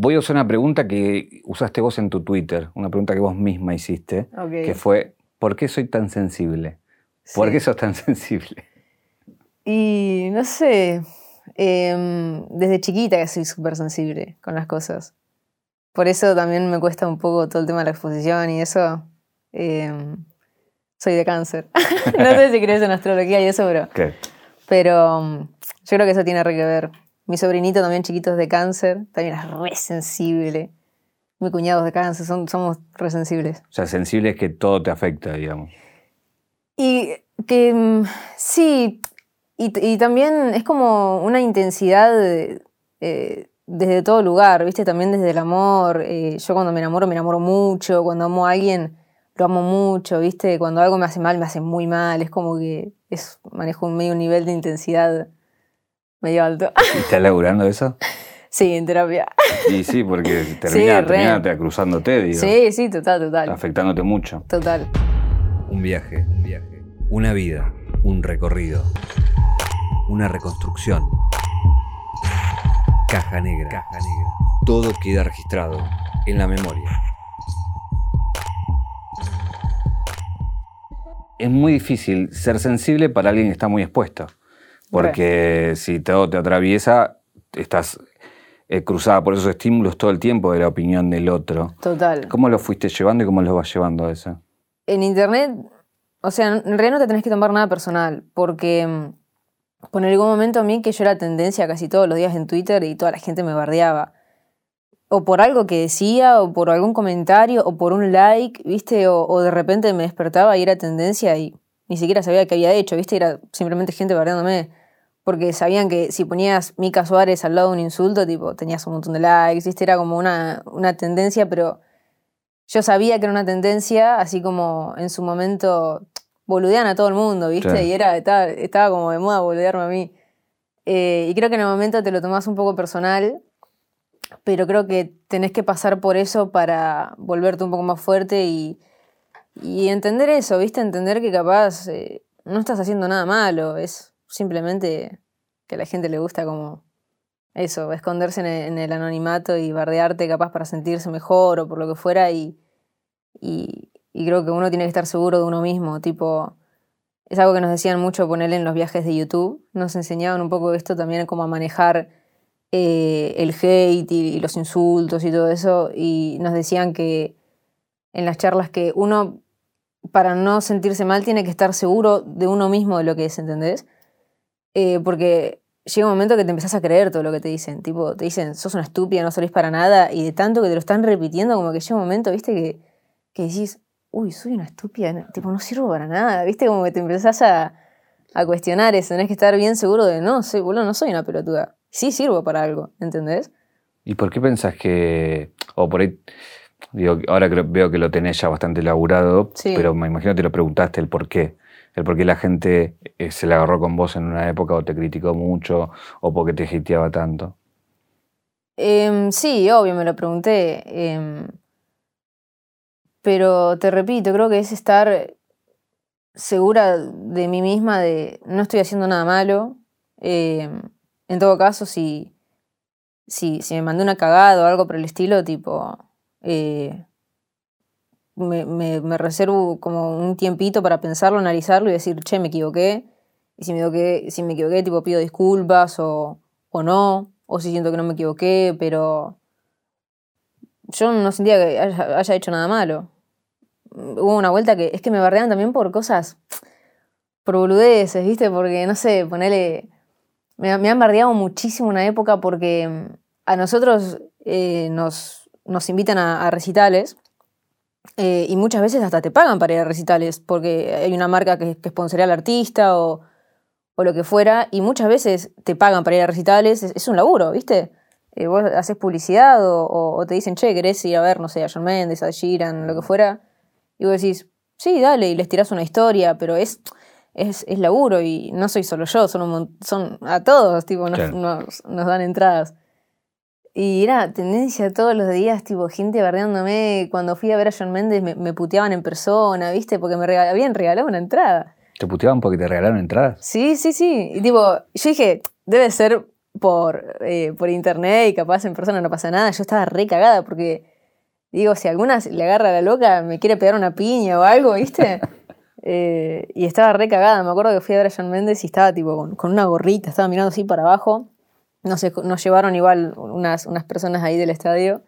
Voy a usar una pregunta que usaste vos en tu Twitter, una pregunta que vos misma hiciste, que fue, ¿por qué soy tan sensible? ¿Por Sí. qué sos tan sensible? Y no sé, em, desde chiquita que soy súper sensible con las cosas. Por eso también me cuesta un poco todo el tema de la exposición y eso. Em, soy de cáncer. no sé si crees en astrología y eso, pero, ¿Qué? pero um, yo creo que eso tiene que ver. Mi sobrinito también chiquito es de cáncer, también es re sensible. Mi cuñado es de cáncer, son, somos re sensibles. O sea, sensible es que todo te afecta, digamos. Y que mm, sí, y, y también es como una intensidad eh, desde todo lugar, ¿viste? También desde el amor. eh, yo cuando me enamoro, me enamoro mucho. Cuando amo a alguien, lo amo mucho, ¿viste? Cuando algo me hace mal, me hace muy mal. Es como que es, manejo un medio nivel de intensidad medio alto. ¿Y ¿Estás laburando eso? sí, en terapia. Y sí, porque termina, re. termina te- cruzándote, digo. Sí, sí, total, total. Afectándote mucho. Total. Un viaje, un viaje. Una vida, un recorrido. Una reconstrucción. Caja negra. Caja negra. Todo queda registrado en la memoria. Es muy difícil ser sensible para alguien que está muy expuesto. Porque si todo te atraviesa, estás eh, cruzada por esos estímulos todo el tiempo de la opinión del otro. Total. ¿Cómo lo fuiste llevando y cómo lo vas llevando a eso? en internet, o sea, en realidad no te tenés que tomar nada personal, porque mm, por algún momento a mí que yo era tendencia casi todos los días en Twitter y toda la gente me bardeaba. O por algo que decía, o por algún comentario, o por un like, ¿viste? O, o de repente me despertaba y era tendencia y ni siquiera sabía qué había hecho, ¿viste? Era simplemente gente bardeándome. Porque sabían que si ponías Mica Suárez al lado de un insulto, tipo, tenías un montón de likes. Era como una, una tendencia, pero yo sabía que era una tendencia, así como en su momento boludean a todo el mundo, ¿viste? Claro. Y era, estaba, estaba como de moda boludearme a mí. Eh, y creo que en el momento te lo tomás un poco personal, pero creo que tenés que pasar por eso para volverte un poco más fuerte y, y entender eso, ¿viste? Entender que capaz eh, no estás haciendo nada malo, es simplemente que a la gente le gusta como eso, esconderse en el, en el anonimato y bardearte capaz para sentirse mejor o por lo que fuera y, y, y creo que uno tiene que estar seguro de uno mismo, tipo, es algo que nos decían mucho ponerle en los viajes de YouTube, nos enseñaban un poco esto también como a manejar eh, el hate y, y los insultos y todo eso y nos decían que en las charlas que uno para no sentirse mal tiene que estar seguro de uno mismo de lo que es, ¿entendés? Eh, porque llega un momento que te empezás a creer todo lo que te dicen. Tipo, te dicen, sos una estúpida, no servís para nada, y de tanto que te lo están repitiendo, como que llega un momento, viste, que, que decís, uy, soy una estúpida, no- tipo, no sirvo para nada, viste, como que te empezás a, a cuestionar eso, tenés que estar bien seguro de, no, soy, boludo, no soy una pelotuda. Sí sirvo para algo, ¿entendés? ¿Y por qué pensás que, o por ahí, digo, ahora creo- veo que lo tenés ya bastante elaborado, Sí. pero me imagino que te lo preguntaste el por qué. El por qué la gente eh, se la agarró con vos en una época o te criticó mucho o porque te hateaba tanto. Em, sí, obvio, me lo pregunté. em, pero te repito, creo que es estar segura de mí misma de no estoy haciendo nada malo. em, en todo caso, si, si, si me mandé una cagada o algo por el estilo, tipo, eh, me, reservo como un tiempito para pensarlo, analizarlo y decir, che, me equivoqué. Y si me equivoqué, si me equivoqué tipo, pido disculpas o, o no, o si siento que no me equivoqué, pero yo no sentía que haya, hecho nada malo. Hubo una vuelta que es que me bardean también por cosas, por boludeces, ¿viste? Porque, no sé, ponele... Me, han bardeado muchísimo una época porque mm, a nosotros eh, nos, nos invitan a recitales eh, y muchas veces hasta te pagan para ir a recitales porque hay una marca que, que sponsorea al artista o, o lo que fuera y muchas veces te pagan para ir a recitales, es, es un laburo, ¿viste? Eh, vos haces publicidad o, o- o te dicen, che, ¿querés ir a ver, no sé, a John Mendes, a Sheeran, lo que fuera? Y vos decís, sí, dale, y les tirás una historia, pero es, es, es laburo y no soy solo yo, son, un son a todos, tipo, nos, Claro. nos, nos dan entradas. Y era tendencia todos los días, tipo, gente bardeándome. Cuando fui a ver a John Mendes me, me puteaban en persona, ¿viste? Porque me habían regalado una entrada. ¿Te puteaban porque te regalaron entradas? Sí, sí, sí. Y tipo, yo dije, debe ser por, eh, por internet y capaz en persona no pasa nada, yo estaba re cagada porque digo, si alguna le agarra a la loca, me quiere pegar una piña o algo, ¿viste? Eh, y estaba re cagada, me acuerdo que fui a ver a John Méndez y estaba tipo con, una gorrita, estaba mirando así para abajo. Nos, nos llevaron igual unas, unas personas ahí del estadio.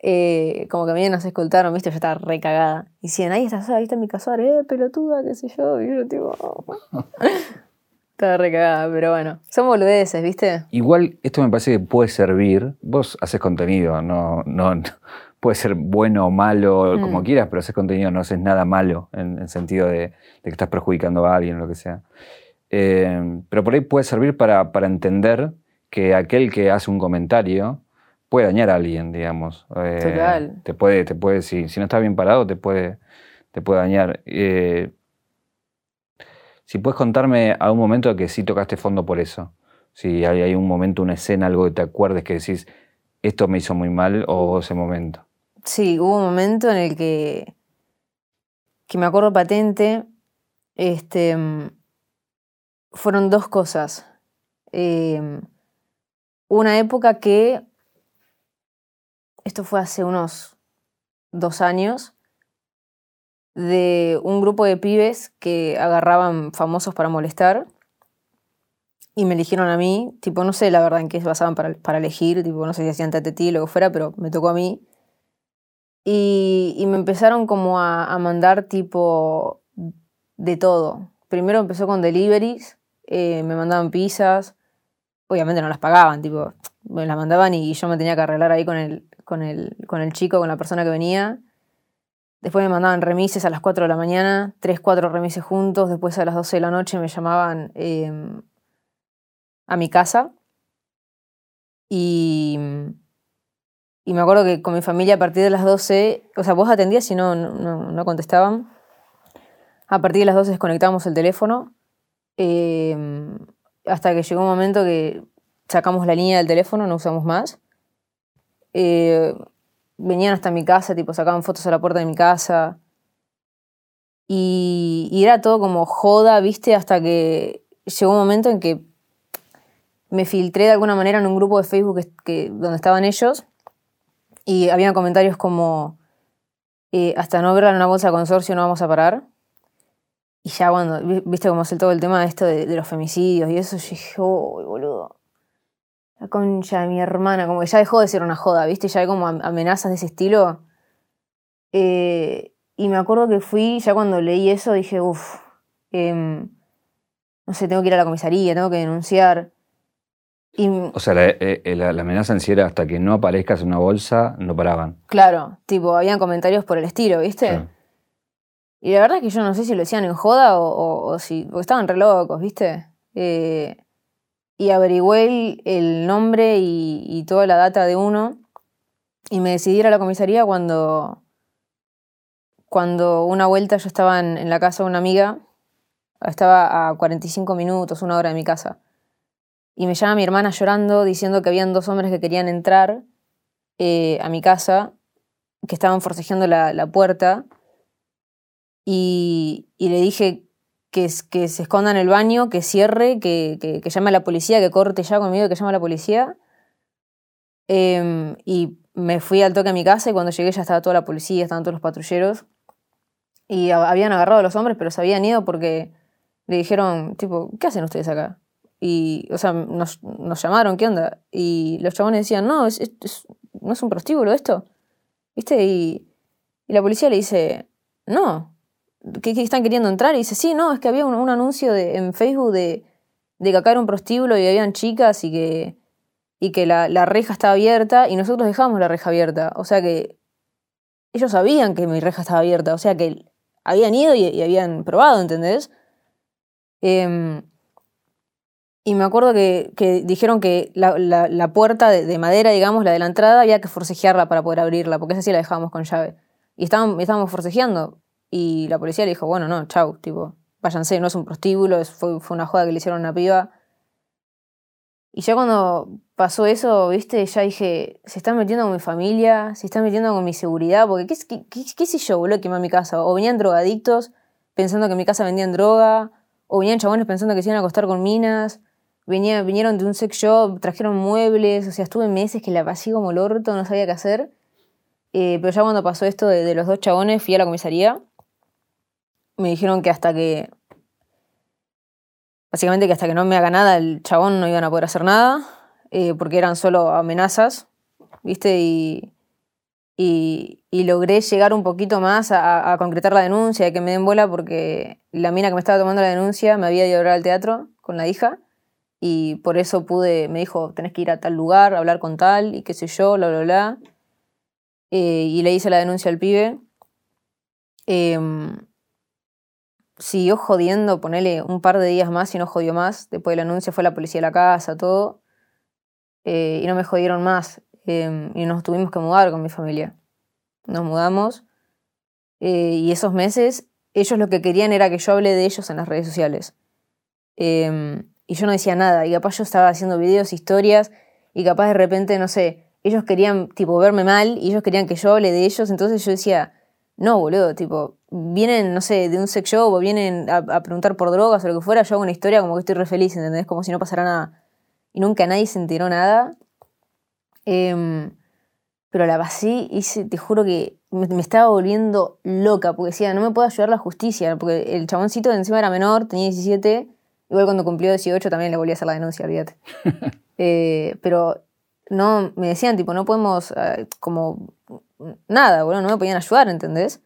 Eh, como que a mí nos escoltaron, viste, yo estaba re cagada. Y decían, ahí está, ahí está mi casar, eh, pelotuda, qué sé yo. Y yo, tipo, estaba re cagada, pero bueno, son boludeces, viste. Igual, esto me parece que puede servir. Vos haces contenido, no, no, puede ser bueno o malo, como mm. quieras, pero haces contenido, no haces nada malo en el sentido de, que estás perjudicando a alguien o lo que sea. Eh, pero por ahí puede servir para, para entender que aquel que hace un comentario puede dañar a alguien, digamos. Eh, Total. Te puede, te puede, si, si, no estás bien parado, te puede, te puede dañar. Eh, si puedes contarme a un momento que sí tocaste fondo por eso. Si hay, hay, un momento, una escena, algo que te acuerdes que decís, esto me hizo muy mal o ese momento. Sí, hubo un momento en el que, que me acuerdo patente, este, fueron dos cosas. Eh, una época que esto fue hace unos dos años, de un grupo de pibes que agarraban famosos para molestar y me eligieron a mí, tipo, no sé la verdad en qué se basaban para, elegir, tipo, no sé si hacían ti o lo fuera, pero me tocó a mí. Y, me empezaron como a, a, mandar tipo de todo. Primero empezó con deliveries, eh, me mandaban pizzas, obviamente no las pagaban, tipo, me las mandaban y yo me tenía que arreglar ahí con el, con el, con el chico, con la persona que venía. Después me mandaban remises a las 4 de la mañana, 3, 4 remises juntos. Después a las 12 de la noche me llamaban em, a mi casa. Y, y me acuerdo que con mi familia a partir de las 12, o sea, vos atendías y no, no, no contestaban. A partir de las 12 desconectábamos el teléfono. Em, hasta que llegó un momento que sacamos la línea del teléfono, no usamos más. Eh, venían hasta mi casa, tipo sacaban fotos a la puerta de mi casa. Y, era todo como joda, viste, hasta que llegó un momento en que me filtré de alguna manera en un grupo de Facebook que, donde estaban ellos y había comentarios como eh, hasta no verla en una bolsa de consorcio no vamos a parar. Y ya cuando, viste cómo es todo el tema de esto de, los femicidios y eso, yo dije, oh, boludo, la concha de mi hermana, como que ya dejó de ser una joda, ¿viste? Ya hay como amenazas de ese estilo. Eh, y me acuerdo que fui, ya cuando leí eso, dije, uff, em, no sé, tengo que ir a la comisaría, tengo que denunciar. o sea, eh, eh, la, amenaza en sí era hasta que no aparezcas en una bolsa, no paraban. Claro, tipo, habían comentarios por el estilo, ¿viste? Y la verdad es que yo no sé si lo decían en joda o, si. Porque estaban re locos, ¿viste? Eh, y averigüé el, nombre y, toda la data de uno y me decidí ir a la comisaría cuando, cuando una vuelta yo estaba en, la casa de una amiga, estaba a 45 minutos, una hora de mi casa, y me llama mi hermana llorando diciendo que habían dos hombres que querían entrar eh, a mi casa, que estaban forcejeando la, puerta, y, le dije que, se esconda en el baño, que cierre, que, que, llame a la policía, que corte ya conmigo, que llame a la policía. Em, y me fui al toque a mi casa y cuando llegué ya estaba toda la policía, estaban todos los patrulleros. Y habían agarrado a los hombres, pero se habían ido porque le dijeron, tipo, ¿qué hacen ustedes acá? Y, o sea, nos, nos llamaron, ¿qué onda? Y los chabones decían, no, es, no es un prostíbulo esto. ¿Viste? Y, y la policía le dice, no, ¿qué, están queriendo entrar? Y dice, sí, no, es que había un, anuncio de, en Facebook de, de, que acá era un prostíbulo y habían chicas y que, y que la, la, reja estaba abierta y nosotros dejamos la reja abierta. O sea que ellos sabían que mi reja estaba abierta, o sea que habían ido y, habían probado, ¿entendés? Em, y me acuerdo que, que dijeron que la, la, puerta de, madera, digamos, la de la entrada, había que forcejearla para poder abrirla, porque esa sí la dejábamos con llave. Y estábamos forcejeando. Y la policía le dijo, bueno, no, chau, tipo, váyanse, no es un prostíbulo, fue, fue una joda que le hicieron a una piba. Y ya cuando pasó eso, viste, ya dije, se están metiendo con mi familia, se están metiendo con mi seguridad, porque qué, qué, qué, sé yo, boludo, quemar mi casa. O venían drogadictos pensando que en mi casa vendían droga, o venían chabones pensando que se iban a acostar con minas, venía, vinieron de un sex shop, trajeron muebles, o sea, estuve meses que la pasé como el orto, no sabía qué hacer. Eh, pero ya cuando pasó esto de los dos chabones, fui a la comisaría. Me dijeron que hasta que. Básicamente que hasta que no me haga nada, el chabón no iban a poder hacer nada. eh, porque eran solo amenazas. ¿Viste? Y. Y, logré llegar un poquito más a, a concretar la denuncia, de que me den bola, porque la mina que me estaba tomando la denuncia me había ido a ver al teatro con la hija. Y por eso pude, me dijo, tenés que ir a tal lugar, hablar con tal, y qué sé yo, bla, bla, bla. Eh, y le hice la denuncia al pibe. Em, siguió jodiendo, ponele un par de días más y no jodió más. Después de la anuncia fue la policía a la casa, todo. Eh, y no me jodieron más. Em, y nos tuvimos que mudar con mi familia. Nos mudamos. eh, y esos meses, ellos lo que querían era que yo hable de ellos en las redes sociales. Em, y yo no decía nada. Y capaz yo estaba haciendo videos, historias. Y capaz de repente, no sé, ellos querían tipo verme mal y ellos querían que yo hable de ellos. Entonces yo decía, no, boludo, tipo, vienen, no sé, de un sex shop o vienen a, a preguntar por drogas o lo que fuera, yo hago una historia como que estoy re feliz, ¿entendés? Como si no pasara nada. Y nunca nadie se enteró nada. Em, pero la pasé y se- te juro que me, me estaba volviendo loca, porque decía, no me puede ayudar la justicia, porque el chaboncito de encima era menor, tenía 17, igual cuando cumplió 18 también le volví a hacer la denuncia, olvídate. Eh, pero no, me decían, tipo, no podemos, eh, como, nada, boludo, no me podían ayudar, ¿entendés?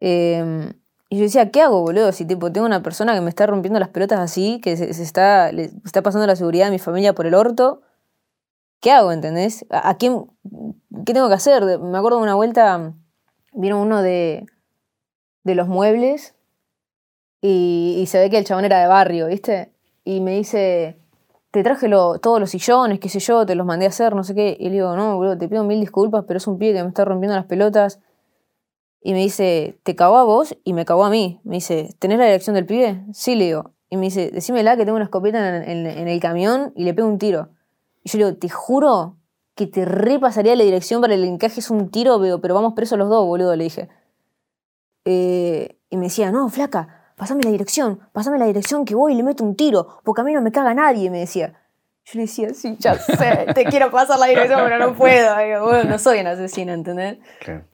Eh, y yo decía, ¿qué hago, boludo? Si tipo tengo una persona que me está rompiendo las pelotas así, que se, está, está pasando la seguridad de mi familia por el orto, ¿qué hago, entendés? ¿A, quién, qué tengo que hacer? Me acuerdo de una vuelta, vino uno de, de los muebles y, se ve que el chabón era de barrio, ¿viste? Y me dice, te traje lo- todos los sillones, qué sé yo, te los mandé a hacer, no sé qué. Y le digo, no, boludo, te pido mil disculpas, pero es un pibe que me está rompiendo las pelotas. Y me dice, ¿te cagó a vos? Y me cagó a mí. Me dice, ¿tenés la dirección del pibe? Sí, le digo. Y me dice, decímela que tengo una escopeta en, en- el camión y le pego un tiro. Y yo le digo, te juro que te repasaría la dirección para el encaje, es un tiro, pero, pero vamos presos los dos, boludo, le dije. Eh, y me decía, no, flaca, pasame la dirección, pasame la dirección que voy y le meto un tiro, porque a mí no me caga nadie, me decía. Yo le decía, sí, ya sé, te quiero pasar la dirección, pero no puedo. Digo, bueno, no soy un asesino, ¿entendés?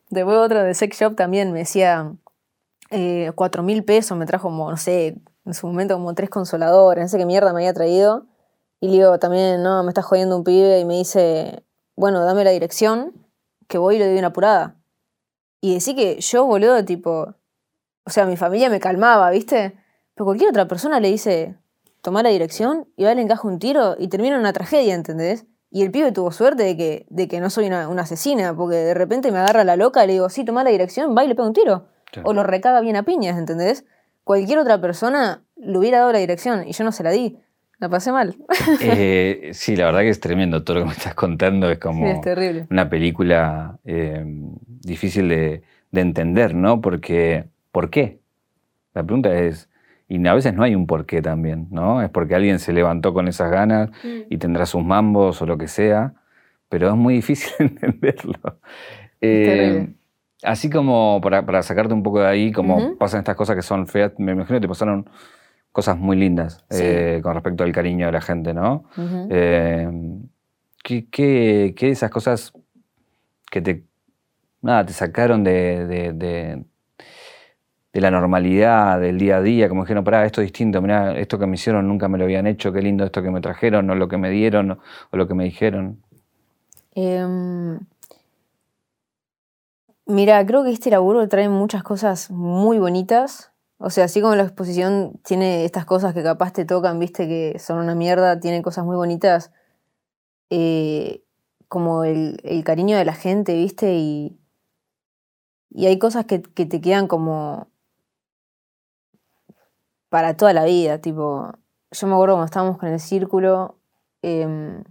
Después otro de sex shop también me decía eh, cuatro mil pesos, me trajo como, no sé, en su momento como tres consoladores, no sé qué mierda me había traído. Y le digo también, no, me está jodiendo un pibe y me dice, bueno, dame la dirección, que voy y le doy una apurada. Y decir que yo, boludo, tipo, o sea, mi familia me calmaba, ¿viste? Pero cualquier otra persona le dice, toma la dirección y va, le encaja un tiro y termina una tragedia, ¿entendés? Y el pibe tuvo suerte de que, de que no soy una, una asesina, porque de repente me agarra la loca y le digo, sí, toma la dirección, va y le pega un tiro. O lo recaga bien a piñas, ¿entendés? Cualquier otra persona le hubiera dado la dirección y yo no se la di. La pasé mal. Eh, sí, la verdad que es tremendo todo lo que me estás contando. Es como Sí, es terrible. una película eh, difícil de, de entender, ¿no? Porque, ¿por qué? La pregunta es, y a veces no hay un por qué también, ¿no? Es porque alguien se levantó con esas ganas y tendrá sus mambos o lo que sea, pero es muy difícil entenderlo. Eh, así como para, para sacarte un poco de ahí, como pasan estas cosas que son feas, me imagino que te pasaron cosas muy lindas Sí. eh, con respecto al cariño de la gente, ¿no? Eh, ¿qué, qué, qué de esas cosas que te, nada, te sacaron de, de, de- de la normalidad del día a día? Como dijeron, pará, esto es distinto, mirá, esto que me hicieron nunca me lo habían hecho, qué lindo esto que me trajeron, o lo que me dieron, o, lo que me dijeron. Em, mira, creo que este laburo trae muchas cosas muy bonitas. O sea, así como la exposición tiene estas cosas que capaz te tocan, viste, que son una mierda, tiene cosas muy bonitas. eh, como el, cariño de la gente, viste, y, y hay cosas que te quedan como para toda la vida, tipo, yo me acuerdo cuando estábamos con el círculo, em,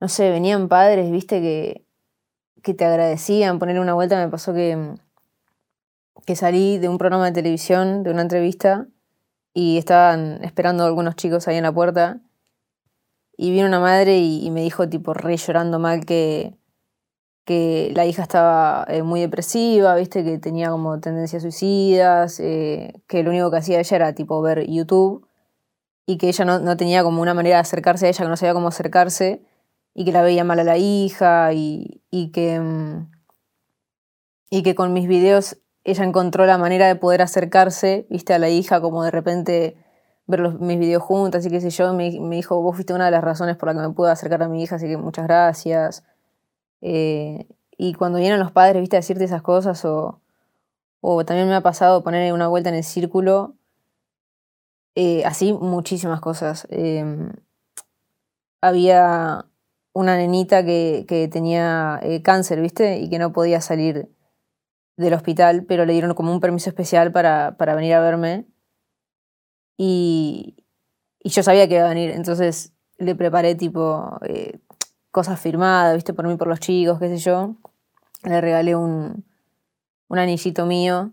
no sé, venían padres, viste, que, que te agradecían. Poner una vuelta me pasó que, que salí de un programa de televisión, de una entrevista, y estaban esperando algunos chicos ahí en la puerta. Y vino una madre y, y me dijo, tipo, re llorando mal, que, que la hija estaba eh, muy depresiva, viste, que tenía como tendencias suicidas, eh, que lo único que hacía ella era, tipo, ver YouTube. y que ella no, no tenía como una manera de acercarse a ella, que no sabía cómo acercarse y que la veía mal a la hija y, y que, mm, y que con mis videos ella encontró la manera de poder acercarse, viste, a la hija, como de repente ver los- mis videos juntas y qué sé yo, me, me dijo, vos fuiste una de las razones por la que me pude acercar a mi hija, así que muchas gracias. Eh, y cuando vienen los padres, viste, a decirte esas cosas, o, también me ha pasado poner una vuelta en el círculo, eh, así muchísimas cosas. Eh, había una nenita que, tenía eh, cáncer, viste, y que no podía salir del hospital, pero le dieron como un permiso especial para, para venir a verme. Y, y yo sabía que iba a venir, entonces le preparé tipo cosas firmadas, viste, por mí, por los chicos, qué sé yo. Le regalé un, un anillito mío.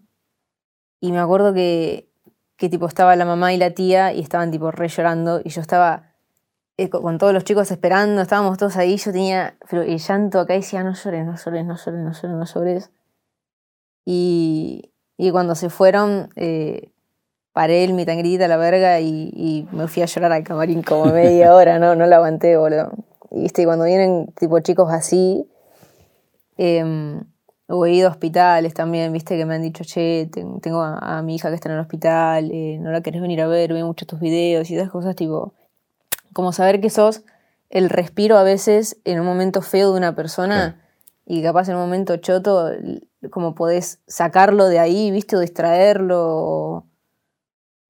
Y me acuerdo que, que tipo estaba la mamá y la tía y estaban tipo re llorando y yo estaba eh, co- con todos los chicos esperando, estábamos todos ahí, yo tenía pero el llanto acá y decía, no llores, no llores, no llores, no llores, no llores. Y, y cuando se fueron, eh, paré el mitangrita, la verga, y, y me fui a llorar al camarín como media hora, no, no la aguanté, boludo. Y viste, cuando vienen tipo chicos así, em, o he ido a hospitales también, viste, que me han dicho, che, ten- tengo a, a mi hija que está en el hospital, eh, no la querés venir a ver, veo muchos tus videos y esas cosas, tipo, como saber que sos el respiro a veces en un momento feo de una persona y capaz en un momento choto, como podés sacarlo de ahí, viste, o distraerlo, o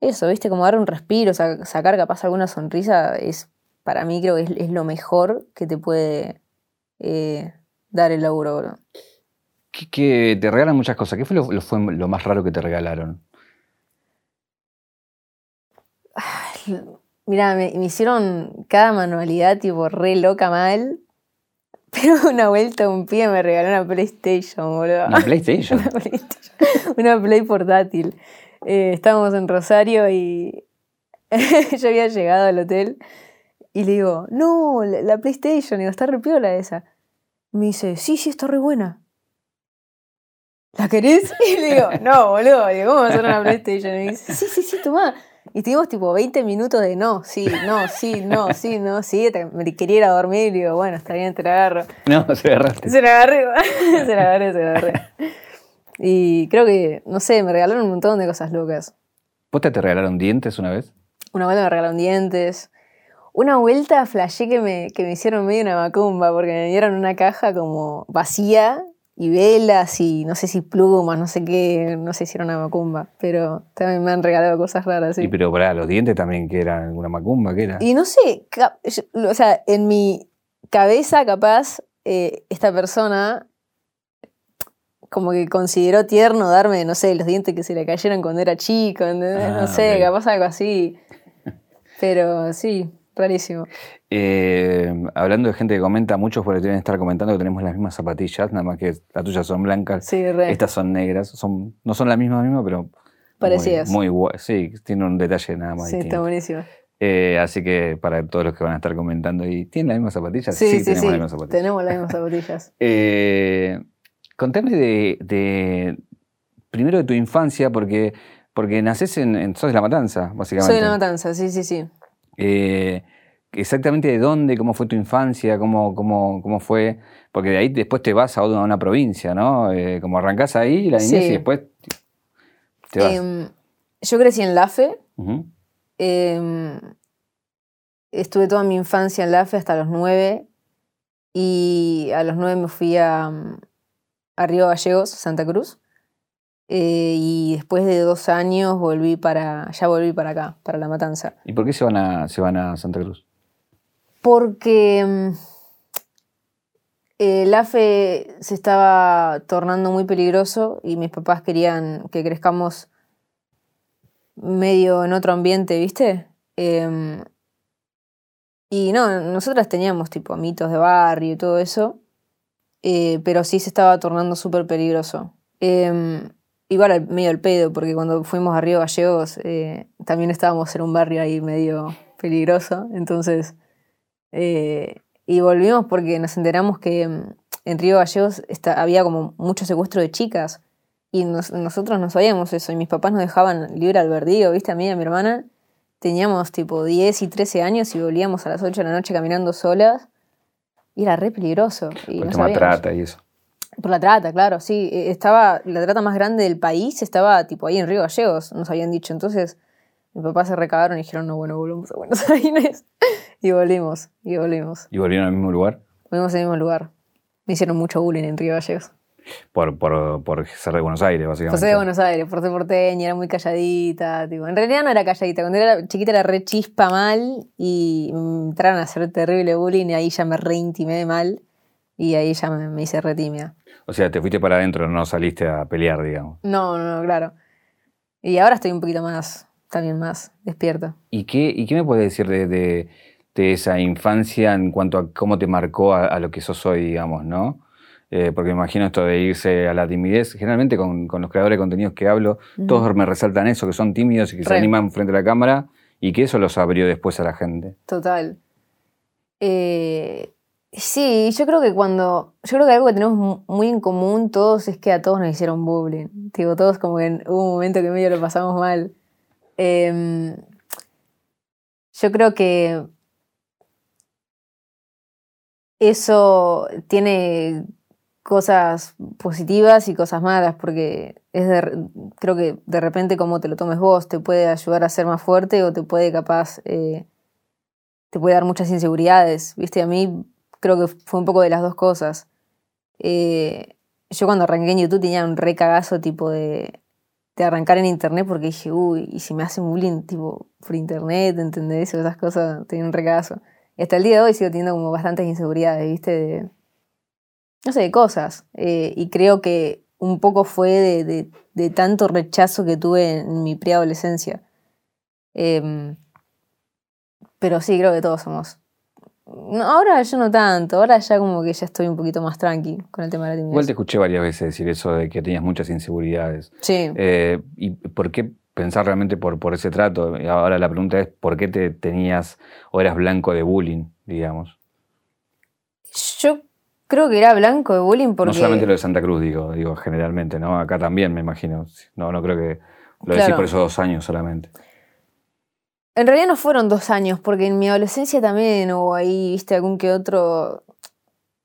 eso, viste, como dar un respiro, sa- sacar capaz alguna sonrisa, es para mí creo que es, es lo mejor que te puede eh, dar el laburo, bro. Que, que te regalan muchas cosas. ¿Qué fue lo, lo- fue lo más raro que te regalaron? Mira, me, me hicieron cada manualidad tipo re loca mal. Pero una vuelta un pie me regaló una PlayStation, boludo. ¿Una PlayStation? Una PlayStation, una Play portátil. Eh, estábamos en Rosario y yo había llegado al hotel y le digo, no, la, la PlayStation, digo, está re piola esa. Me dice, sí, sí, está re buena. ¿La querés? Y le digo, no, boludo, digo, ¿cómo va a ser una PlayStation? Y me dice, sí, sí, sí, tomá. Y tuvimos tipo 20 minutos de no, sí, no, sí, no, sí, no, sí. Me quería ir a dormir y digo, bueno, está bien, te la agarro. No, se agarraste. Se la agarré, se la agarré, se la agarré. Y creo que, no sé, me regalaron un montón de cosas locas. ¿Vos te, te regalaron dientes una vez? Una vuelta me regalaron dientes. Una vuelta flashé que me, que me hicieron medio una macumba porque me dieron una caja como vacía y velas y no sé si plumas, no sé qué, no sé si era una macumba, pero también me han regalado cosas raras. sí. Y pero para los dientes también, que eran alguna macumba? ¿Qué era? Y no sé, o sea, en mi cabeza capaz eh, esta persona como que consideró tierno darme, no sé, los dientes que se le cayeron cuando era chico. Ah, no sé, capaz algo así. Pero sí, rarísimo. Eh, hablando de gente que comenta, muchos por ahí deben estar comentando que tenemos las mismas zapatillas, nada más que las tuyas son blancas, Sí, estas son negras, son, no son las mismas, mismas, pero Parecidas. Muy, muy sí, tiene un detalle nada más Sí, está buenísimo. Eh, así que para todos los que van a estar comentando y ¿tienen las mismas zapatillas? Sí, sí, sí. tenemos las mismas zapatillas. Tenemos las mismas zapatillas. Eh, contame de, de- primero de tu infancia, porque, porque nacés en, en- sos de La Matanza, básicamente. Soy una matanza, sí, sí, sí. Eh, exactamente de dónde, cómo fue tu infancia, cómo, cómo, cómo fue, porque de ahí después te vas a una, a una provincia, ¿no? Eh, como arrancás ahí, la niñez, Sí. y después te vas. Em, yo crecí en Lafe. Ujú. Em, estuve toda mi infancia en Lafe hasta los nueve. Y a los nueve me fui a, a Río Gallegos, Santa Cruz. Eh, y después de dos años volví para, ya volví para acá, para La Matanza. ¿Y por qué se van a, se van a Santa Cruz? Porque mm, el AFE se estaba tornando muy peligroso y mis papás querían que crezcamos medio en otro ambiente, ¿viste? Em, y no, nosotras teníamos tipo mitos de barrio y todo eso, eh, pero sí se estaba tornando súper peligroso. Igual al- medio al pedo, porque cuando fuimos a Río Gallegos eh, también estábamos en un barrio ahí medio peligroso, entonces... Eh, y volvimos porque nos enteramos que mm, en Río Gallegos está- había como mucho secuestro de chicas. Y nos- nosotros no sabíamos eso. Y mis papás nos dejaban libre albedrío, ¿viste? A mí y a mi hermana. teníamos tipo 10 y 13 años y volvíamos a las 8 de la noche caminando solas. Y era re peligroso. Y no trata y eso. Por la trata, claro, sí. Eh, Estaba, la trata más grande del país estaba tipo ahí en Río Gallegos, nos habían dicho. Entonces, mi papá se recagaron y dijeron, no, bueno, volvemos a Buenos Aires. y volvimos, y volvimos. ¿Y volvieron al mismo lugar? Volvimos al mismo lugar. Me hicieron mucho bullying en Río Gallegos. Por, por, por ser de Buenos Aires, Por básicamente. ser de Buenos Aires, por ser porteña, era muy calladita. Tipo. En realidad no era calladita. Cuando era chiquita era re chispa mal y me entraron a hacer terrible bullying y ahí ya me reintimé mal y ahí ya me, me hice re tímida. O sea, te fuiste para adentro, no saliste a pelear, digamos. No, no, no, claro. Y ahora estoy un poquito más, también más despierta. ¿Y qué, y qué me puedes decir de, de- de esa infancia en cuanto a cómo te marcó a, a lo que sos hoy, digamos, ¿no? Eh, porque me imagino esto de irse a la timidez. Generalmente con, con los creadores de contenidos que hablo, todos me resaltan eso, que son tímidos y que se animan frente a la cámara y que eso los abrió después a la gente. Total. Eh, sí, yo creo que cuando. Yo creo que algo que tenemos mu- muy en común todos es que a todos nos hicieron bullying. Digo, todos como que hubo un momento que medio lo pasamos mal. Em, yo creo que. Eso tiene cosas positivas y cosas malas, porque es de- creo que de repente como te lo tomes vos te puede ayudar a ser más fuerte o te puede capaz eh, te puede dar muchas inseguridades, ¿viste? A mí creo que fue un poco de las dos cosas. Eh, yo cuando arranqué en YouTube tenía un re cagazo tipo de, de arrancar en internet porque dije, uy, y si me hacen bullying tipo por internet, ¿entendés? O esas cosas, tenía un re cagazo. Y hasta el día de hoy sigo teniendo como bastantes inseguridades, ¿viste? De, no sé, de cosas. Eh, y creo que un poco fue de, de- tanto rechazo que tuve en mi preadolescencia. Em, pero sí, creo que todos somos. Ahora yo no tanto, ahora ya como que ya estoy un poquito más tranqui con el tema de la timidez. Igual te escuché varias veces decir eso de que tenías muchas inseguridades. Sí. Eh, ¿Y por qué pensar realmente por, por ese trato? Ahora la pregunta es, ¿por qué te tenías o eras blanco de bullying, digamos? Yo creo que era blanco de bullying porque... No solamente lo de Santa Cruz, digo, digo generalmente, ¿no? Acá también, me imagino. No, no creo que lo decís Claro. por esos dos años solamente. En realidad no fueron dos años, porque en mi adolescencia también hubo ahí, viste, algún que otro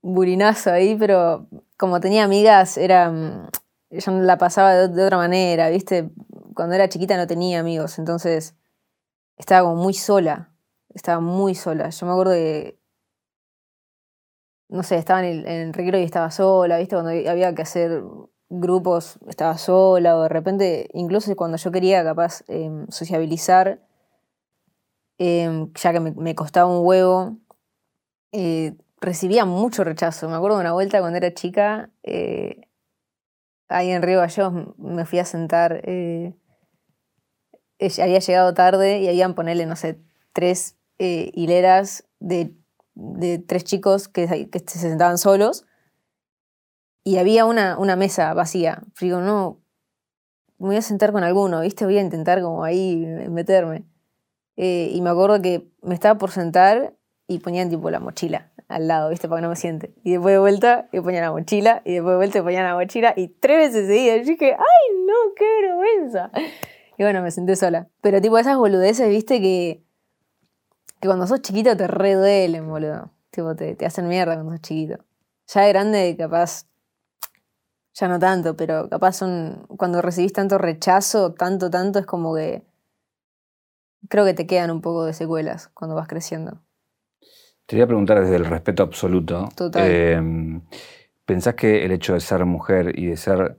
burinazo ahí, pero como tenía amigas, era. mm, Yo la pasaba de, otra manera, viste. Cuando era chiquita no tenía amigos, entonces estaba como muy sola. Estaba muy sola. Yo me acuerdo que. No sé, estaba en el, en el recreo y estaba sola, viste, cuando había que hacer grupos, estaba sola, o de repente, incluso cuando yo quería capaz em, sociabilizar em, ya que me, costaba un huevo, eh, recibía mucho rechazo. Me acuerdo de una vuelta cuando era chica, eh, ahí en Río Gallegos me fui a sentar, eh, ella había llegado tarde y habían ponerle, no sé, tres eh, hileras de, de tres chicos que, que se sentaban solos y había una, una mesa vacía. Digo, no, me voy a sentar con alguno, ¿viste? Voy a intentar como ahí meterme. Eh, y me acuerdo que me estaba por sentar y ponían tipo la mochila al lado, ¿viste? Para que no me siente. Y después de vuelta, y ponían la mochila, y después de vuelta, y ponían la mochila, y tres veces seguidas. Y dije, ¡ay, no, qué vergüenza! Y bueno, me senté sola. Pero tipo esas boludeces, ¿viste? Que, que cuando sos chiquito te re duelen, boludo. Tipo, te, te hacen mierda cuando sos chiquito. Ya de grande, capaz, ya no tanto, pero capaz son, cuando recibís tanto rechazo, tanto, tanto, es como que creo que te quedan un poco de secuelas cuando vas creciendo. Te voy a preguntar desde el respeto absoluto. Total. Eh, ¿Pensás que el hecho de ser mujer y de ser,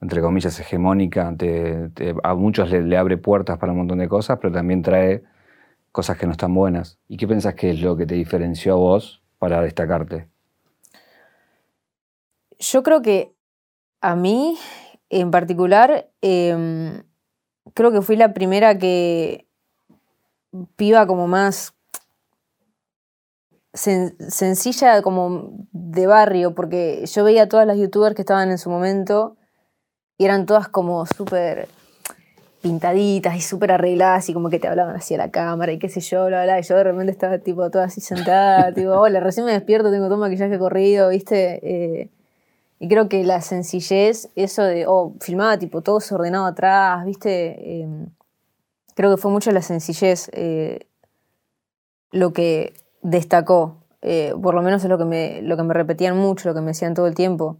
entre comillas, hegemónica, te- te- a muchos le, le abre puertas para un montón de cosas, pero también trae cosas que no están buenas? ¿Y qué pensás que es lo que te diferenció a vos para destacarte? Yo creo que a mí, en particular, em, creo que fui la primera que piba como más sen- sencilla, como de barrio, porque yo veía a todas las youtubers que estaban en su momento y eran todas como súper pintaditas y súper arregladas y como que te hablaban así a la cámara y qué sé yo, bla, bla, y yo de repente estaba tipo toda así sentada, tipo, hola, recién me despierto, tengo todo maquillaje corrido, ¿viste? Eh, y creo que la sencillez, eso de, oh, filmaba tipo todo desordenado atrás, ¿viste? Eh, creo que fue mucho la sencillez eh, lo que destacó. Eh, por lo menos es lo que, me, lo que me repetían mucho, lo que me decían todo el tiempo.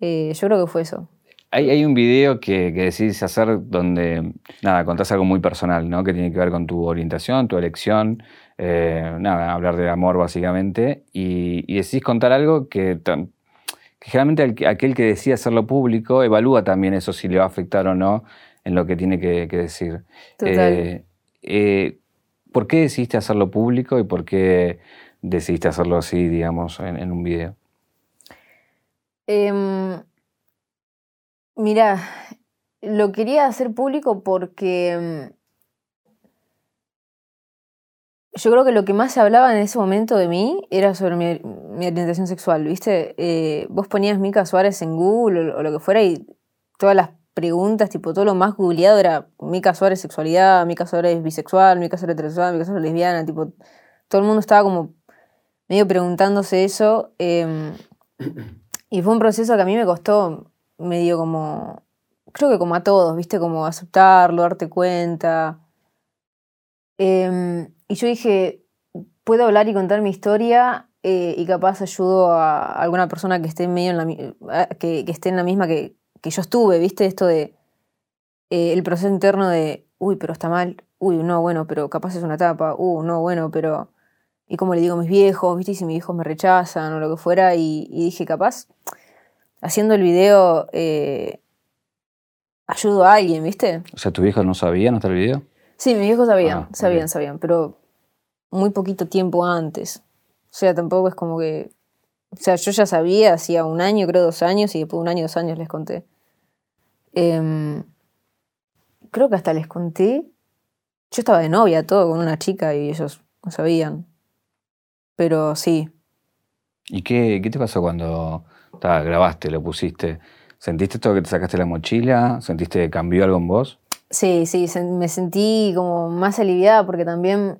Eh, yo creo que fue eso. Hay, un video que, que decidís hacer donde, nada, contás algo muy personal, ¿no? Que tiene que ver con tu orientación, tu elección, nada, hablar de amor básicamente, y, y decís contar algo que, que generalmente al- aquel que decide hacerlo público evalúa también eso si le va a afectar o no en lo que tiene que, que decir. Total. Eh, eh, ¿Por qué decidiste hacerlo público y por qué decidiste hacerlo así, digamos, en, en un video? Em, mira, lo quería hacer público porque em, yo creo que lo que más se hablaba en ese momento de mí era sobre mi, mi orientación sexual, ¿viste? Eh, vos ponías Mica Suárez en Google o, o lo que fuera y todas las preguntas, tipo todo lo más googleado era Mica Suárez sexualidad, Mica Suárez bisexual, Mica Suárez heterosexual, Mica Suárez lesbiana, tipo todo el mundo estaba como medio preguntándose eso. em, y fue un proceso que a mí me costó medio como, creo que como a todos, ¿viste? Como aceptarlo, darte cuenta. Em, y yo dije, puedo hablar y contar mi historia eh, y capaz ayudo a alguna persona que esté medio en la, que, que esté en la misma que, que yo estuve, ¿viste? Esto de eh, el proceso interno de, uy, pero está mal, uy, no, bueno, pero capaz es una etapa, uh, no, bueno, pero... Y como le digo a mis viejos, ¿viste? Y si mis hijos me rechazan o lo que fuera, y, y dije, capaz, haciendo el video, eh, ayudo a alguien, ¿viste? O sea, ¿tu viejo no sabía hasta el video? Sí, mis viejos sabían, Ah, sabían, sabían, pero muy poquito tiempo antes. O sea, tampoco es como que. O sea, yo ya sabía hacía un año, creo dos años, y después de un año, dos años les conté. Em, creo que hasta les conté. Yo estaba de novia, todo, con una chica, y ellos no sabían. Pero sí. ¿Y qué, qué te pasó cuando ta, grabaste, lo pusiste? ¿Sentiste esto que te sacaste la mochila? ¿Sentiste que cambió algo en vos? Sí, sí, me sentí como más aliviada porque también.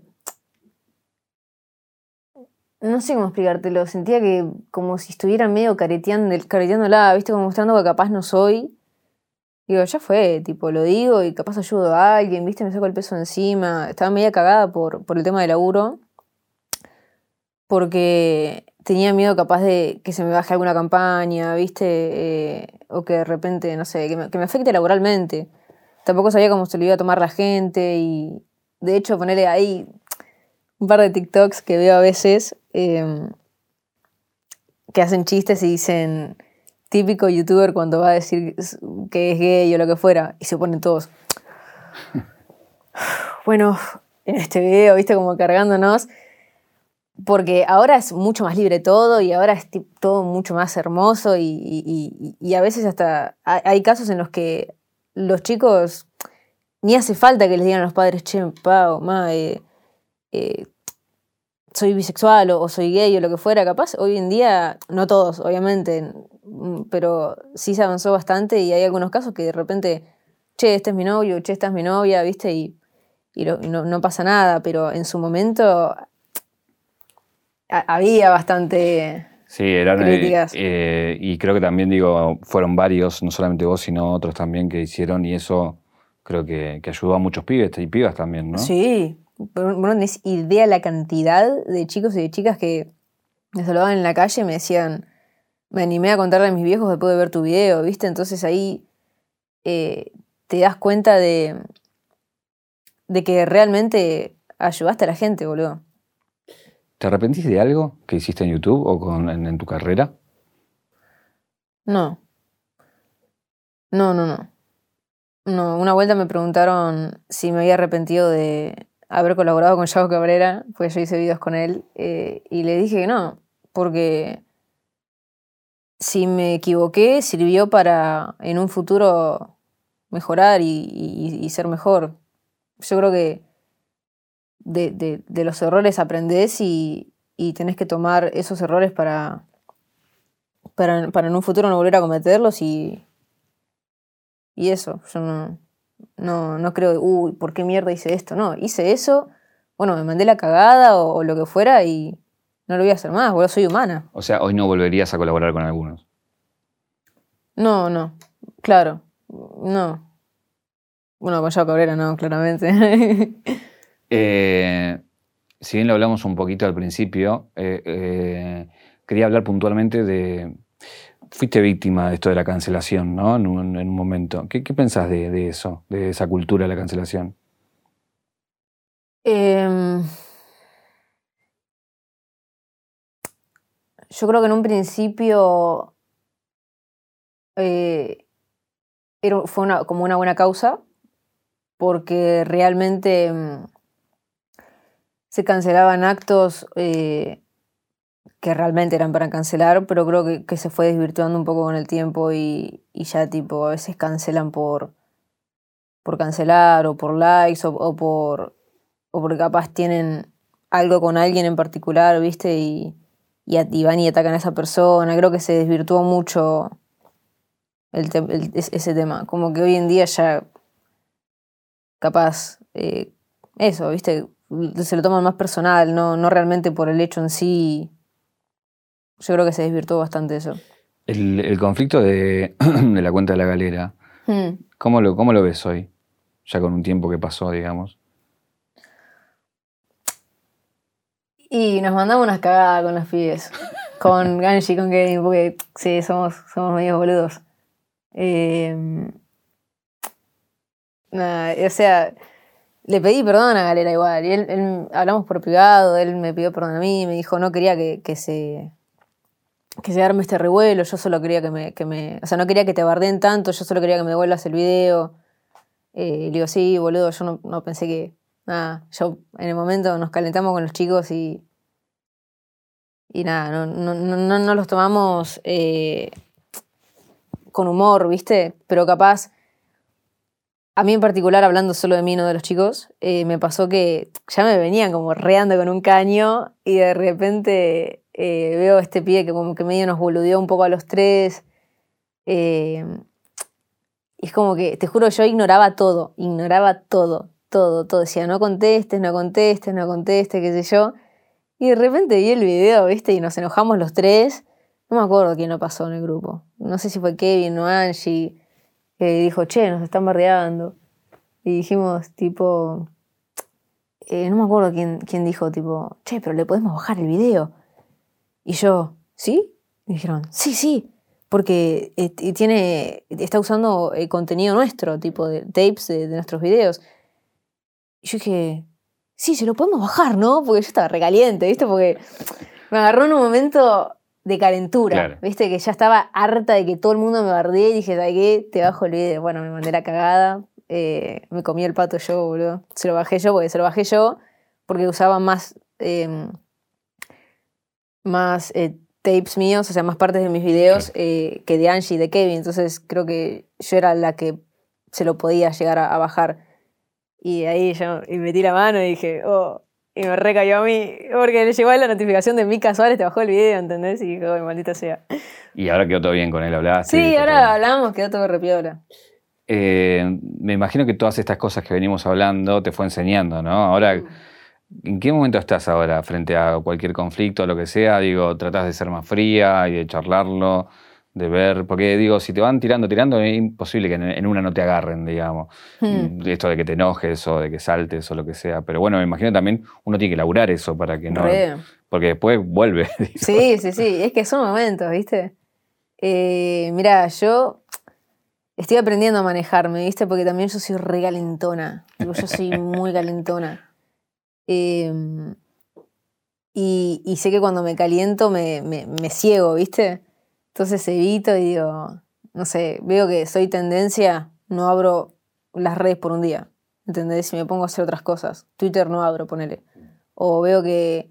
No sé cómo explicártelo. Sentía que como si estuviera medio careteando, careteándola, ¿viste? Como mostrando que capaz no soy. Digo, ya fue, tipo, lo digo y capaz ayudo a alguien, ¿viste? Me saco el peso encima. Estaba media cagada por, por el tema del laburo. Porque tenía miedo capaz de que se me baje alguna campaña, ¿viste? Eh, o que de repente, no sé, que me, afecte laboralmente. Tampoco sabía cómo se lo iba a tomar la gente y de hecho ponerle ahí un par de TikToks que veo a veces eh, que hacen chistes y dicen típico youtuber cuando va a decir que es gay o lo que fuera y se ponen todos. Bueno, en este video, viste, como cargándonos. Porque ahora es mucho más libre todo y ahora es todo mucho más hermoso y, a veces hasta hay, casos en los que los chicos ni hace falta que les digan a los padres, che, pa o ma, eh, eh, soy bisexual o, soy gay o lo que fuera, capaz hoy en día, no todos, obviamente, pero sí se avanzó bastante y hay algunos casos que de repente, che, este es mi novio, che, esta es mi novia, ¿viste? Y, y lo- y no, no pasa nada, pero en su momento ha- había bastante... Sí, eran. eh, Críticas. eh, y creo que también, digo, fueron varios, no solamente vos, sino otros también que hicieron, y eso creo que, que ayudó a muchos pibes y pibas también, ¿no? Sí, no tenés idea la cantidad de chicos y de chicas que me saludaban en la calle y me decían, me animé a contarle a mis viejos después de ver tu video, ¿viste? Entonces ahí eh, te das cuenta de, de que realmente ayudaste a la gente, boludo. ¿Te arrepentís de algo que hiciste en YouTube o con, en, en tu carrera? No. No, no, no. No, una vuelta me preguntaron si me había arrepentido de haber colaborado con Yago Cabrera, pues yo hice videos con él, eh, y le dije que no, porque si me equivoqué, sirvió para en un futuro mejorar y, y- ser mejor. Yo creo que de, los errores aprendés y, y tenés que tomar esos errores para, para, en un futuro no volver a cometerlos y, y eso. Yo no, no, no creo, uy, ¿por qué mierda hice esto? No, hice eso, bueno, me mandé la cagada o lo que fuera y no lo voy a hacer más, boludo, soy humana. O sea, hoy no volverías a colaborar con algunos. No, no, claro, no. Bueno, con Yao Cabrera no, claramente. Eh, si bien lo hablamos un poquito al principio, eh, eh, quería hablar puntualmente de... Fuiste víctima de esto de la cancelación, ¿no? En un, en un momento. ¿Qué, qué pensás de, de eso, de esa cultura de la cancelación? Yo creo que en un principio eh, fue como una buena causa, porque realmente mm, se cancelaban actos eh, que realmente eran para cancelar, pero creo que, que se fue desvirtuando un poco con el tiempo y, y ya tipo a veces cancelan por, por cancelar o por likes o, o por o porque capaz tienen algo con alguien en particular, ¿viste? Y, y, a- y van y atacan a esa persona. Creo que se desvirtuó mucho el te- el- es- ese tema. Como que hoy en día ya capaz eh, eso, ¿viste? Se lo toman más personal, no, no realmente por el hecho en sí. Yo creo que se desvirtuó bastante eso. El, el conflicto de, de la cuenta de la galera, Hmm. ¿cómo lo, ¿cómo lo ves hoy? Ya con un tiempo que pasó, digamos. Y nos mandamos unas cagadas con los pibes. Con Ganji, con Kevin, porque sí, somos, somos medios boludos. Eh, nada, o sea, le pedí perdón a Galera igual. Y él, él- hablamos por privado, él me pidió perdón a mí, me dijo, no quería que, que se que se arme este revuelo, yo solo quería que me, que me. O sea, no quería que te bardeen tanto, yo solo quería que me devuelvas el video. Eh, le digo, sí, boludo, yo no, no pensé que. Nada, yo en el momento nos calentamos con los chicos y. Y nada, no, no, no, no- los tomamos eh, con humor, ¿viste? Pero capaz. A mí en particular, hablando solo de mí, no de los chicos, eh, me pasó que ya me venían como reando con un caño y de repente eh, veo a este pibe que como que medio nos boludeó un poco a los tres. y es como que, te juro, yo ignoraba todo, ignoraba todo, todo, todo. Decía, no contestes, no contestes, no contestes, qué sé yo. Y de repente vi el video, ¿viste? Y nos enojamos los tres. No me acuerdo quién lo pasó en el grupo. No sé si fue Kevin o Angie. Que dijo, che, nos están bardeando. Y dijimos, tipo. eh, no me acuerdo quién, quién dijo, tipo, che, pero le podemos bajar el video. Y yo, ¿sí? Y dijeron, sí, sí. Porque eh, tiene, está usando eh, contenido nuestro, tipo de tapes de nuestros videos. Y yo dije, sí, se lo podemos bajar, ¿no? Porque yo estaba recaliente, ¿viste? Porque me agarró en un momento de calentura, Claro. ¿viste? Que ya estaba harta de que todo el mundo me bardee y dije, ¿sabes qué? Te bajo el video. Bueno, me mandé la cagada, eh, me comí el pato yo, boludo. Se lo bajé yo porque se lo bajé yo porque usaba más, eh, más eh, tapes míos, o sea, más partes de mis videos eh, que de Angie y de Kevin. Entonces creo que yo era la que se lo podía llegar a, a bajar. Y ahí yo y metí la mano y dije, oh, y me recayó a mí, porque le llegó a la notificación de Mika Suárez, te bajó el video, ¿entendés? Y dije, oh, maldita sea. Y ahora quedó todo bien con él, hablaste. Sí, ahora hablamos, quedó todo repiola. Eh, me imagino que todas estas cosas que venimos hablando te fue enseñando, ¿no? Ahora, ¿en qué momento estás ahora frente a cualquier conflicto o lo que sea? Digo, tratás de ser más fría y de charlarlo, de ver, porque digo, si te van tirando, tirando, es imposible que en, en una no te agarren, digamos. Hmm. Esto de que te enojes o de que saltes o lo que sea. Pero bueno, me imagino también uno tiene que laburar eso para que no... Re. Porque después vuelve. digo. Sí, sí, sí, es que son momentos, ¿viste? Eh, mira, yo estoy aprendiendo a manejarme, ¿viste? Porque también yo soy re calentona. Tipo, yo soy muy calentona. Eh, y, y sé que cuando me caliento me, me, me ciego, ¿viste? Entonces evito y digo, no sé, veo que soy tendencia, no abro las redes por un día. ¿Entendés? Si me pongo a hacer otras cosas. Twitter no abro, ponele. O veo que,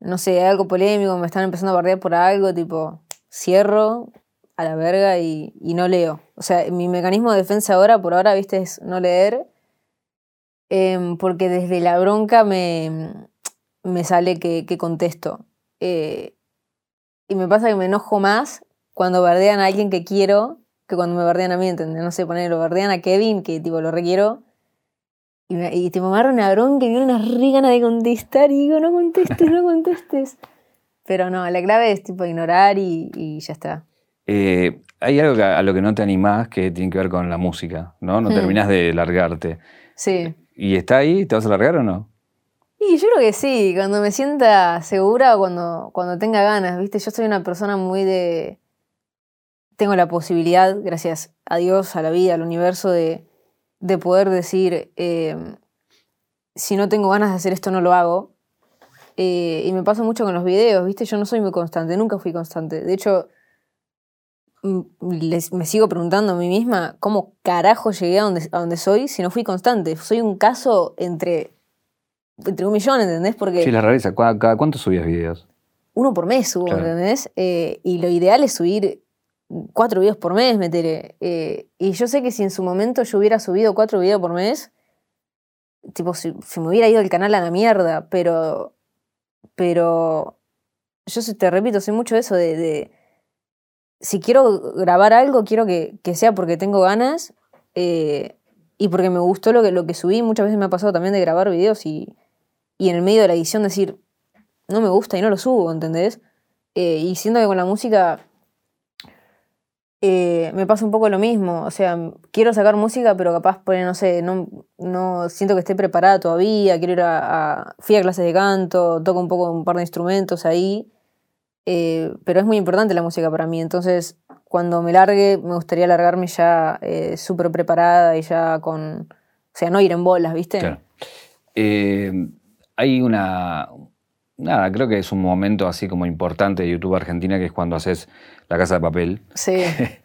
no sé, hay algo polémico, me están empezando a bardear por algo, tipo, cierro a la verga y, no leo. O sea, mi mecanismo de defensa ahora, por ahora, viste, es no leer, em, porque desde la bronca me, me sale que, que contesto. Eh, y me pasa que me enojo más cuando bardean a alguien que quiero que cuando me bardean a mí, ¿entendés? No sé, poner, lo bardean a Kevin, que tipo lo requiero. Y, me, y tipo, me agarra una bronca y me una re gana de contestar y digo, no contestes, no contestes. Pero no, la clave es tipo ignorar y, y ya está. Eh, hay algo que- a lo que no te animás que tiene que ver con la música, ¿no? No Hmm. terminás de largarte. Sí. ¿Y está ahí? ¿Te vas a largar o no? Y yo creo que sí, cuando me sienta segura o cuando, cuando tenga ganas, ¿viste? Yo soy una persona muy de... Tengo la posibilidad, gracias a Dios, a la vida, al universo, de, de poder decir, eh, si no tengo ganas de hacer esto, no lo hago. Eh, y me pasa mucho con los videos, ¿viste? Yo no soy muy constante, nunca fui constante. De hecho, me sigo preguntando a mí misma cómo carajo llegué a donde, a donde soy si no fui constante. Soy un caso entre, entre un millón, ¿entendés? Porque Sí, la rareza. ¿Cada, cuánto subías videos? uno por mes subo, Claro. ¿entendés? Eh, y lo ideal es subir cuatro videos por mes, meteré. Eh, y yo sé que si en su momento yo hubiera subido cuatro videos por mes, tipo, si, si me hubiera ido el canal a la mierda, pero. Pero. Yo te repito, soy mucho eso de. de- si quiero grabar algo, quiero que, que sea porque tengo ganas eh, y porque me gustó lo que, lo que subí. Muchas veces me ha pasado también de grabar videos y, y en el medio de la edición decir, no me gusta y no lo subo, ¿entendés? Eh, y siento que con la música eh, me pasa un poco lo mismo. O sea, quiero sacar música, pero capaz, pone, no sé, no, no siento que esté preparada todavía. Quiero ir a, a- Fui a clases de canto, toco un poco un par de instrumentos ahí. eh, pero es muy importante la música para mí. Entonces, cuando me largue, me gustaría largarme ya eh, súper preparada y ya con. O sea, no ir en bolas, ¿viste? Claro. Hay una. Nada, creo que es un momento así como importante de YouTube Argentina, que es cuando haces La Casa de Papel. Sí.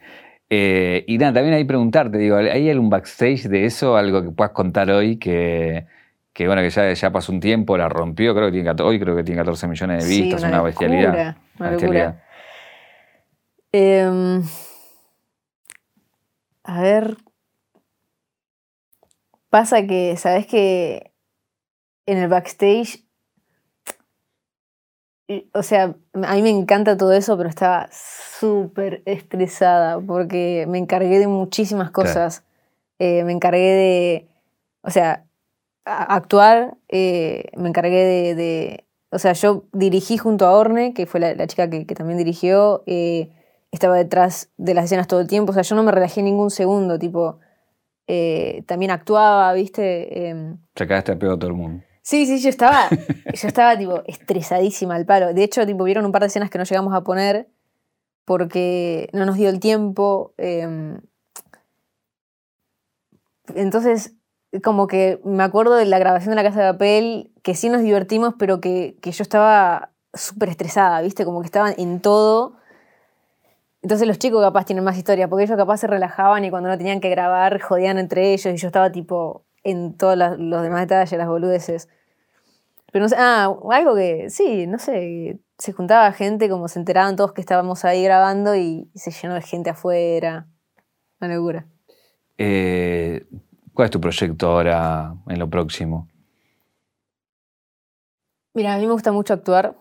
Eh, y nada, también ahí preguntarte, digo, ¿hay algún backstage de eso? Algo que puedas contar hoy que, que bueno, que ya, ya pasó un tiempo, la rompió, creo que tiene, 14 hoy creo que tiene 14 millones de Sí, vistas, una una, bestialidad. locura, una bestialidad. locura. Em, a ver. Pasa que, ¿sabes que En el backstage. O sea, a mí me encanta todo eso, pero estaba súper estresada porque me encargué de muchísimas Claro. cosas. Eh, me encargué de. O sea, actuar, eh, me encargué de, de- O sea, yo dirigí junto a Orne, que fue la, la chica que, que también dirigió. eh, estaba detrás de las escenas todo el tiempo. O sea, yo no me relajé ningún segundo, tipo. también actuaba, ¿viste? Em, Sacaste a pedo a todo el mundo. Sí, sí, yo estaba, yo estaba tipo estresadísima al palo. De hecho, tipo, vieron un par de escenas que no llegamos a poner porque no nos dio el tiempo. eh, entonces, como que me acuerdo de la grabación de la casa de papel, que sí nos divertimos, pero que, que yo estaba súper estresada, ¿viste? Como que estaban en todo. Entonces los chicos capaz tienen más historia, porque ellos capaz se relajaban y cuando no tenían que grabar jodían entre ellos y yo estaba tipo en todos los demás detalles, las boludeces. Pero no sé, ah, algo que, sí, no sé, se juntaba gente, como se enteraban todos que estábamos ahí grabando y, se llenó de gente afuera. Una locura. Eh, ¿Cuál es tu proyecto ahora en lo próximo? Mira, a mí me gusta mucho actuar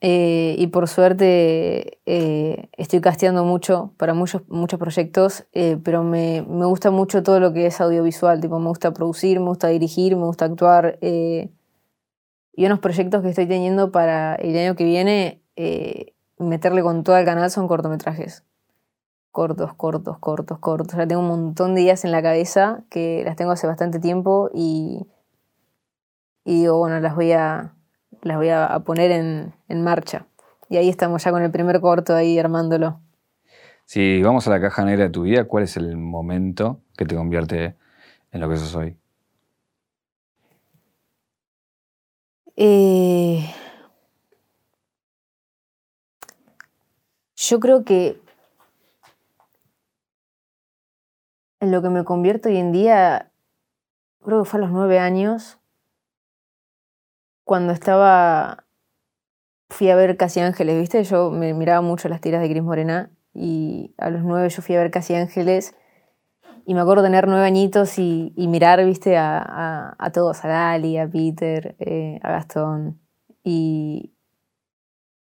eh, y por suerte eh, estoy casteando mucho para muchos, muchos proyectos, pero me, me gusta mucho todo lo que es audiovisual, tipo, me gusta producir, me gusta dirigir, me gusta actuar. Y unos proyectos que estoy teniendo para el año que viene, eh, meterle con todo el canal son cortometrajes. Cortos, cortos, cortos, cortos. Ya tengo un montón de ideas en la cabeza que las tengo hace bastante tiempo y, y digo, bueno, las voy a, las voy a poner en, en marcha. Y ahí estamos ya con el primer corto ahí armándolo. Si vamos a la caja negra de tu vida, ¿cuál es el momento que te convierte en lo que sos hoy? Eh, yo creo que en lo que me convierto hoy en día, creo que fue a los nueve años, cuando estaba, fui a ver Casi Ángeles, ¿viste? Yo me miraba mucho las tiras de Cris Morena y a los nueve yo fui a ver Casi Ángeles y me acuerdo tener nueve añitos y, mirar, viste, a, a- todos, a Dali, a Peter, eh, a Gastón. Y,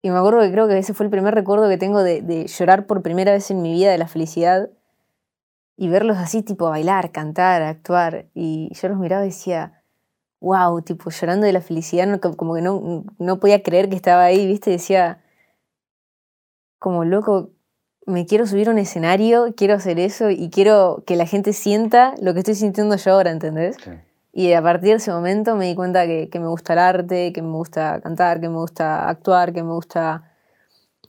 y me acuerdo que creo que ese fue el primer recuerdo que tengo de, de llorar por primera vez en mi vida de la felicidad y verlos así, tipo, bailar, cantar, actuar. Y yo los miraba y decía, wow, tipo, llorando de la felicidad, como que no, no podía creer que estaba ahí, viste, decía, como loco, me quiero subir a un escenario, quiero hacer eso y quiero que la gente sienta lo que estoy sintiendo yo ahora, ¿entendés? Sí. Y a partir de ese momento me di cuenta que, que me gusta el arte, que me gusta cantar, que me gusta actuar, que me gusta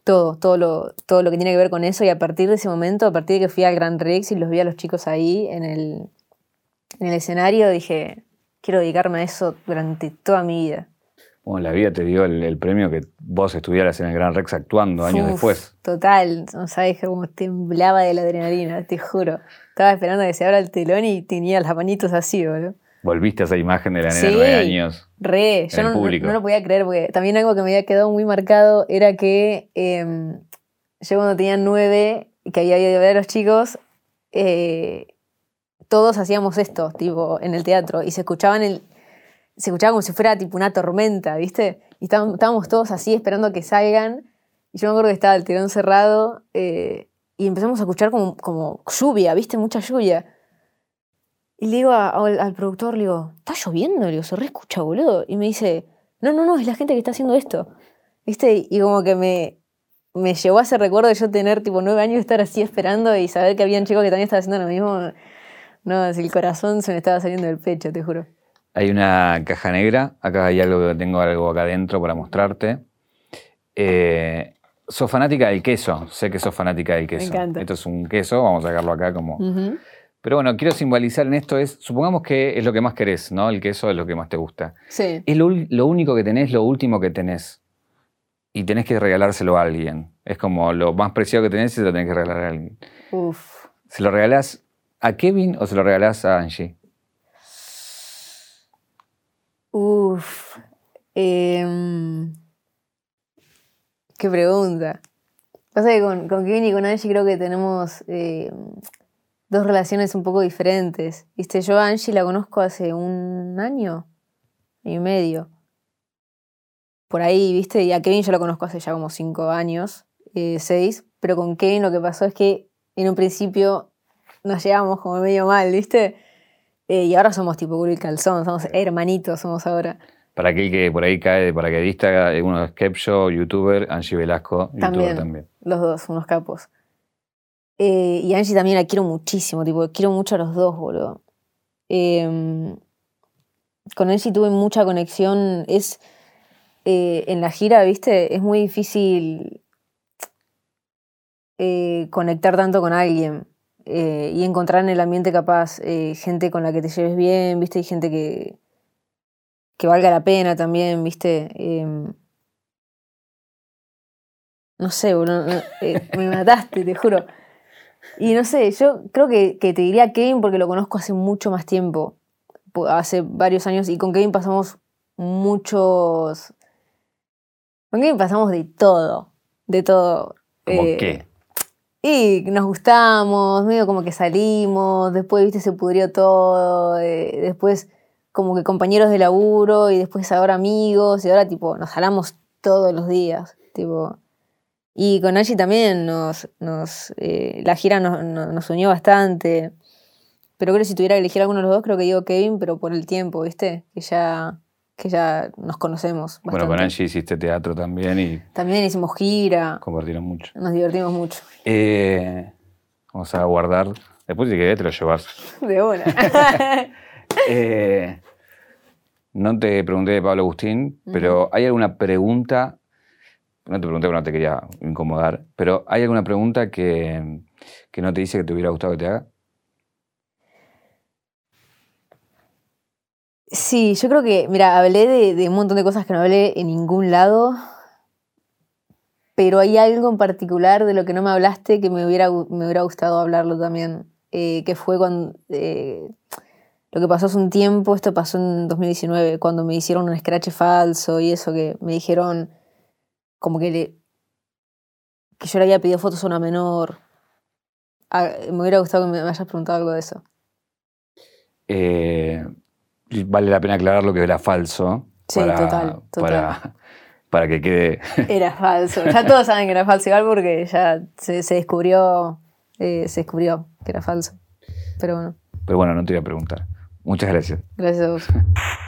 todo, todo lo, todo lo que tiene que ver con eso. Y a partir de ese momento, a partir de que fui al Gran Rex y los vi a los chicos ahí en el, en el escenario, dije, quiero dedicarme a eso durante toda mi vida. Bueno, la vida te dio el, el premio que vos estuvieras en el Gran Rex actuando años Uf, después. Total, no sabes cómo temblaba de la adrenalina, te juro. Estaba esperando a que se abra el telón y tenía las manitos así, boludo. Volviste a esa imagen de la nena de Sí. nueve años. Re, yo En el no, no- público. no lo podía creer porque también algo que me había quedado muy marcado era que eh, yo cuando tenía nueve, y que había ido a ver a los chicos, eh, todos hacíamos esto, tipo, en el teatro, y se escuchaban el, se escuchaba como si fuera tipo una tormenta, ¿viste? Y estábamos, todos así esperando que salgan, y yo me acuerdo que estaba el telón cerrado, eh, y empezamos a escuchar como, lluvia, ¿viste? Mucha lluvia. Y le digo al, productor, le digo, ¿está lloviendo? Le digo, se re escucha, boludo. Y me dice, no, no, no, es la gente que está haciendo esto. ¿Viste? Y como que me, me llevó a ese recuerdo de yo tener tipo nueve años y estar así esperando y saber que había un chico que también estaba haciendo lo mismo. No, el corazón se me estaba saliendo del pecho, te juro. Hay una caja negra, acá hay algo, tengo algo acá adentro para mostrarte. Eh, sos fanática del queso, sé que sos fanática del queso. encanta. Esto es un queso, vamos a sacarlo acá como... Pero bueno, quiero simbolizar en esto es, supongamos que es lo que más querés, ¿no? El queso es lo que más te gusta. Sí. Es lo único que tenés, lo último que tenés. Y tenés que regalárselo a alguien. Es como lo más preciado que tenés y se lo tenés que regalar a alguien. Uf. ¿Se lo regalás a Kevin o se lo regalás a Angie? Uf. Em, qué pregunta. Pasa que con, Kevin y con Angie creo que tenemos em, dos relaciones un poco diferentes. Viste, yo a Angie la conozco hace un año y medio. Por ahí, viste, y a Kevin yo lo conozco hace ya como cinco años, eh, seis. Pero con Kevin lo que pasó es que en un principio nos llevamos como medio mal, viste. Eh, y ahora somos tipo culo y calzón, somos hermanitos, somos ahora. Para aquel que por ahí cae de paracaidista, eh, uno de Skepshow, youtuber, Angie Velasco, youtuber También, los dos, unos capos. Eh, y Angie también la quiero muchísimo, tipo, quiero mucho a los dos, boludo. Eh, con Angie tuve mucha conexión. Es en la gira, viste, es muy difícil conectar tanto con alguien eh, y encontrar en el ambiente capaz eh, gente con la que te lleves bien, viste, y gente que, que valga la pena también, viste. Em, no sé, no, eh, me mataste, te juro. Y no sé, yo creo que, que te diría Kevin porque lo conozco hace mucho más tiempo, po- hace varios años, y con Kevin pasamos muchos... Con Kevin pasamos de todo, de todo. ¿Cómo qué? Y nos gustamos, medio como que salimos, después, viste, se pudrió todo, eh, después como que compañeros de laburo y después ahora amigos y ahora tipo nos hablamos todos los días, tipo... Y con Angie también nos, nos eh, la gira nos, nos- nos unió bastante, pero creo que si tuviera que elegir alguno de los dos creo que digo Kevin, pero por el tiempo, viste, que ya, que ya nos conocemos bastante. Bueno, con Angie hiciste teatro también y También hicimos gira, compartieron mucho. nos divertimos mucho. Eh, vamos a guardar. Después si querés te lo llevas. De una. Eh, no te pregunté de Pablo Agustín, pero ¿hay alguna pregunta? No te pregunté porque no te quería incomodar, pero ¿hay alguna pregunta que, que no te dice que te hubiera gustado que te haga? Sí, yo creo que, mira, hablé de, un montón de cosas que no hablé en ningún lado, pero hay algo en particular de lo que no me hablaste que me hubiera, me hubiera gustado hablarlo también, eh, que fue cuando, eh, lo que pasó hace un tiempo, esto pasó en 2019, cuando me hicieron un scratch falso y eso, que me dijeron como que, le- que yo le había pedido fotos a una menor. Ah, me hubiera gustado que me hayas preguntado algo de eso. Eh, y vale la pena aclarar lo que era falso. Sí, total, total. Para, para que quede. Era falso. Ya todos saben que era falso igual porque ya se, se descubrió, eh, se descubrió que era falso. Pero bueno, Pero bueno, no te voy a preguntar. Muchas gracias. gracias a vos.